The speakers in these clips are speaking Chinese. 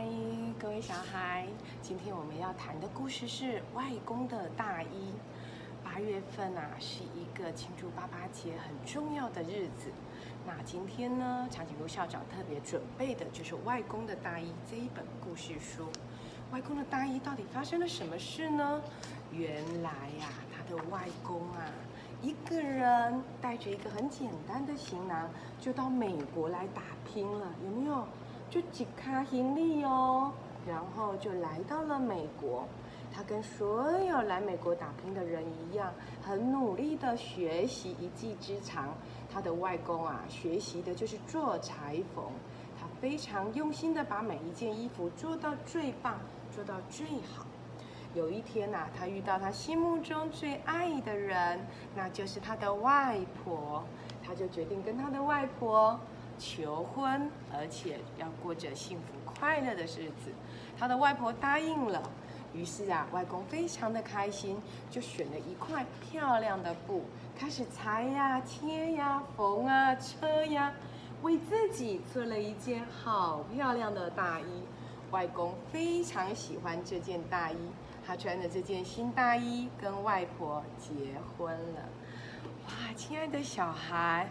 嗨，各位小孩，今天我们要谈的故事是外公的大衣。八月份啊，是一个庆祝爸爸节很重要的日子。那今天呢，长颈鹿校长特别准备的就是《外公的大衣》这一本故事书。外公的大衣到底发生了什么事呢？原来呀，他的外公啊，一个人带着一个很简单的行囊，就到美国来打拼了，有没有？就几卡行李哦，然后就来到了美国。他跟所有来美国打拼的人一样，很努力的学习一技之长。他的外公啊，学习的就是做裁缝。他非常用心的把每一件衣服做到最棒，做到最好。有一天呐，他遇到他心目中最爱的人，那就是他的外婆。他就决定跟他的外婆。求婚，而且要过着幸福快乐的日子，他的外婆答应了。于是啊，外公非常的开心，就选了一块漂亮的布，开始裁呀、切呀、缝啊、车呀，为自己做了一件好漂亮的大衣。外公非常喜欢这件大衣，他穿着这件新大衣跟外婆结婚了。哇，亲爱的小孩。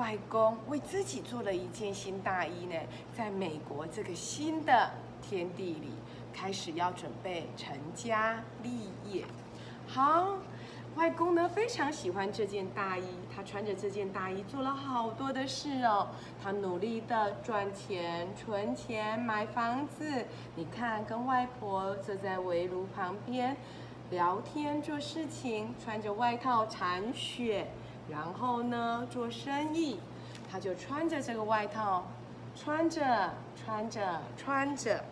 外公为自己做了一件新大衣呢，在美国这个新的天地里，开始要准备成家立业。好，外公呢非常喜欢这件大衣，他穿着这件大衣做了好多的事哦。他努力的赚钱、存钱、买房子。你看，跟外婆坐在围炉旁边聊天、做事情，穿着外套铲雪。然后呢，做生意，他就穿着这个外套，穿着穿着穿着，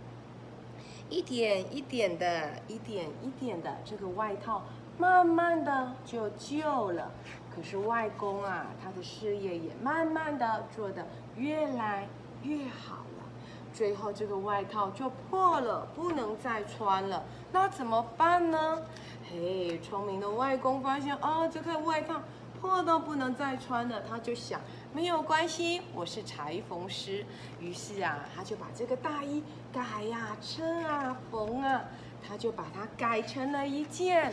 一点一点的，一点一点的，这个外套慢慢的就旧了。可是外公啊，他的事业也慢慢的做得越来越好了。最后这个外套就破了，不能再穿了。那怎么办呢？嘿，聪明的外公发现，哦，这块外套。破到不能再穿了，他就想没有关系，我是裁缝师。于是啊，他就把这个大衣改呀、撑啊、缝啊，他就把它改成了一件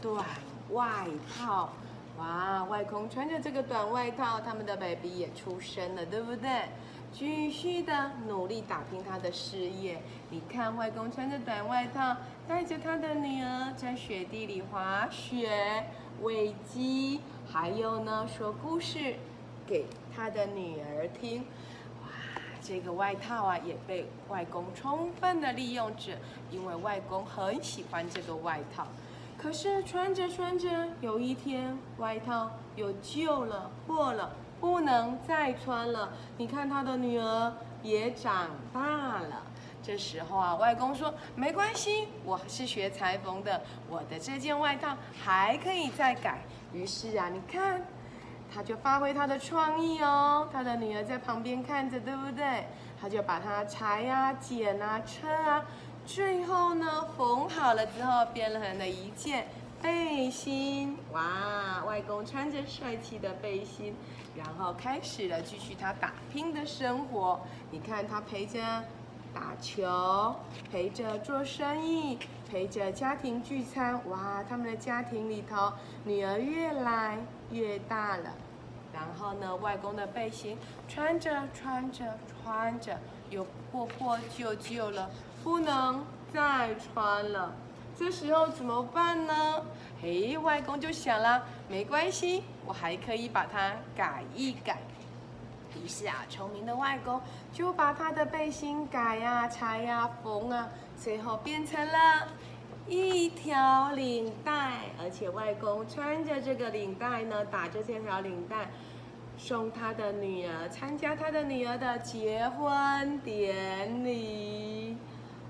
短外套。哇，外公穿着这个短外套，他们的 baby 也出生了，对不对？继续的努力打拼他的事业。你看，外公穿着短外套，带着他的女儿在雪地里滑雪、喂鸡。还有呢，说故事给他的女儿听。哇，这个外套啊，也被外公充分的利用着，因为外公很喜欢这个外套。可是穿着穿着，有一天外套又旧了、破了，不能再穿了。你看他的女儿也长大了。这时候啊，外公说：“没关系，我是学裁缝的，我的这件外套还可以再改。”于是啊，你看，他就发挥他的创意哦。他的女儿在旁边看着，对不对？他就把它裁呀、剪啊、车啊，最后呢，缝好了之后，变成了一件背心。哇，外公穿着帅气的背心，然后开始了继续他打拼的生活。你看，他陪着。打球，陪着做生意，陪着家庭聚餐，哇！他们的家庭里头，女儿越来越大了。然后呢，外公的背心穿着穿着穿着，又破破旧旧了，不能再穿了。这时候怎么办呢？嘿，外公就想了，没关系，我还可以把它改一改。于是啊，聪明的外公就把他的背心改呀、裁呀、缝啊，最后变成了一条领带。而且外公穿着这个领带呢，打着这条领带，送他的女儿参加他的女儿的结婚典礼。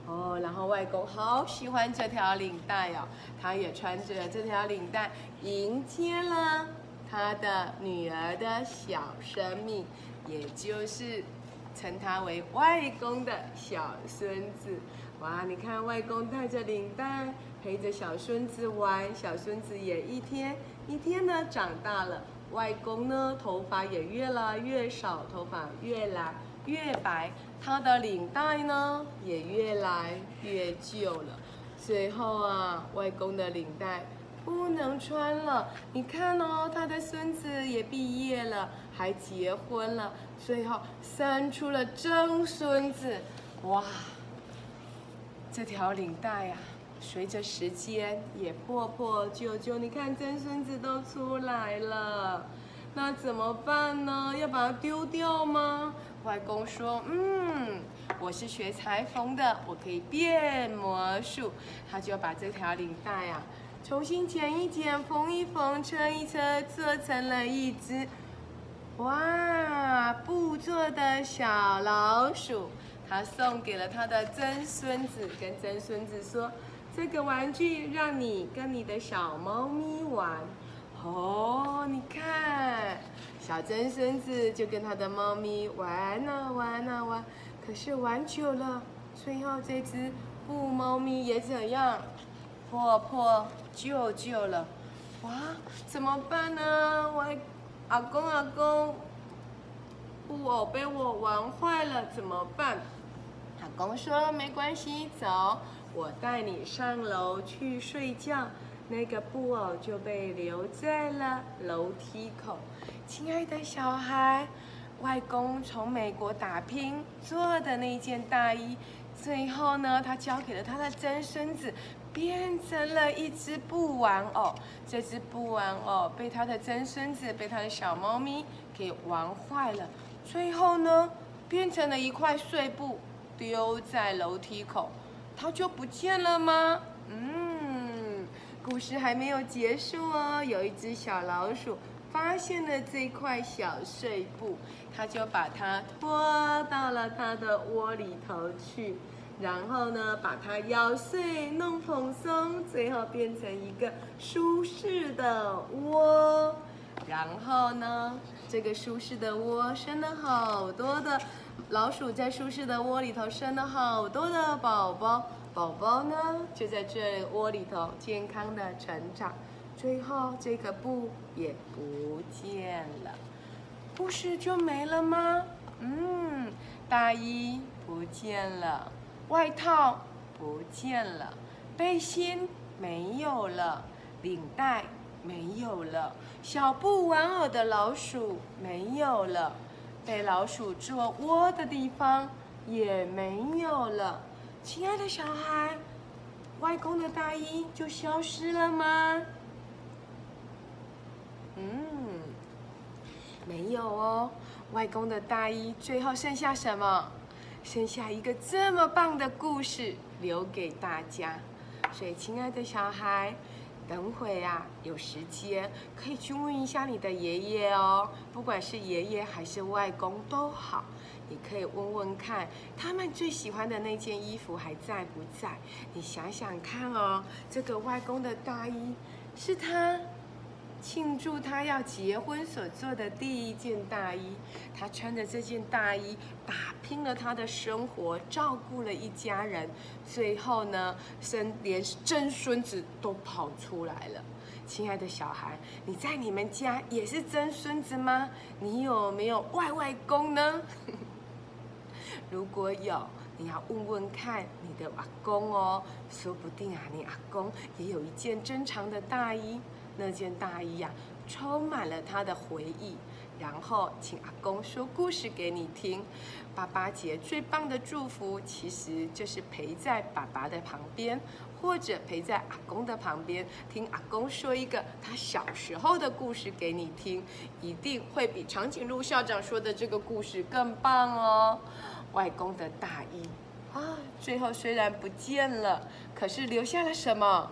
哦，然后外公好喜欢这条领带哦，他也穿着这条领带迎接了他的女儿的小生命。也就是称他为外公的小孙子，哇！你看外公带着领带陪着小孙子玩，小孙子也一天一天呢长大了。外公呢，头发也越来越少，头发越来越白，他的领带呢也越来越旧了。最后啊，外公的领带不能穿了。你看哦，他的孙子也毕业了，还结婚了，最后生出了曾孙子。哇，这条领带呀！随着时间也破破旧旧，你看曾孙子都出来了，那怎么办呢？要把它丢掉吗？外公说：“嗯，我是学裁缝的，我可以变魔术。”他就把这条领带啊，重新剪一剪，缝一缝，车一车，做成了一只哇布做的小老鼠。他送给了他的曾孙子，跟曾孙子说。这个玩具让你跟你的小猫咪玩，哦，你看，小曾孙子就跟他的猫咪玩啊玩啊玩，可是玩久了，最后这只布猫咪也怎样，破破旧旧了，哇，怎么办呢？我阿公阿公，布偶被我玩坏了，怎么办？阿公说没关系，走。我带你上楼去睡觉，那个布偶就被留在了楼梯口。亲爱的小孩，外公从美国打拼做的那件大衣，最后呢，他交给了他的曾孙子，变成了一只布玩偶。这只布玩偶被他的曾孙子，被他的小猫咪给玩坏了，最后呢，变成了一块碎布，丢在楼梯口。它就不见了吗？故事还没有结束哦。有一只小老鼠发现了这块小碎布，它就把它拖到了它的窝里头去，然后呢，把它咬碎、弄蓬松，最后变成一个舒适的窝。然后呢，这个舒适的窝生了好多的。老鼠在舒适的窝里头生了好多的宝宝，宝宝呢就在这窝里头健康的成长，最后这个布也不见了，故事就没了吗？嗯，大衣不见了，外套不见了，背心没有了，领带没有了，小布玩偶的老鼠没有了。被老鼠做窝的地方也没有了，亲爱的小孩，外公的大衣就消失了吗？嗯，没有哦，外公的大衣最后剩下什么？剩下一个这么棒的故事留给大家。所以，亲爱的小孩。等会啊，有时间可以去问一下你的爷爷哦，不管是爷爷还是外公都好，你可以问问看，他们最喜欢的那件衣服还在不在？你想想看哦，这个外公的大衣是他。庆祝他要结婚所做的第一件大衣，他穿着这件大衣打拼了他的生活，照顾了一家人，最后呢，生连曾孙子都跑出来了。亲爱的小孩，你在你们家也是曾孙子吗？你有没有外外公呢？如果有，你要问问看你的阿公哦，说不定啊，你阿公也有一件珍藏的大衣。那件大衣呀，充满了他的回忆。然后，请阿公说故事给你听。爸爸节最棒的祝福，其实就是陪在爸爸的旁边，或者陪在阿公的旁边，听阿公说一个他小时候的故事给你听，一定会比长颈鹿校长说的这个故事更棒哦。外公的大衣啊，最后虽然不见了，可是留下了什么？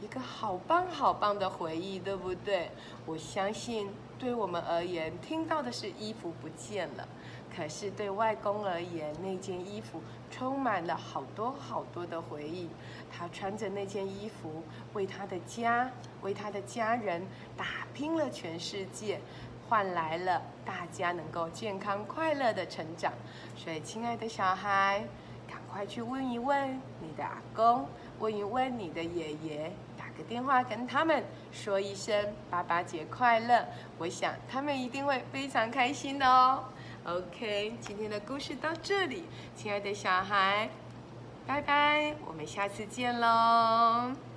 一个好棒好棒的回忆，对不对？我相信，对我们而言，听到的是衣服不见了，可是对外公而言，那件衣服充满了好多好多的回忆。他穿着那件衣服，为他的家，为他的家人打拼了全世界，换来了大家能够健康快乐的成长。所以，亲爱的小孩，赶快去问一问你的阿公，问一问你的爷爷。个电话跟他们说一声“爸爸节快乐”，我想他们一定会非常开心的哦。OK，今天的故事到这里，亲爱的小孩，拜拜，我们下次见喽。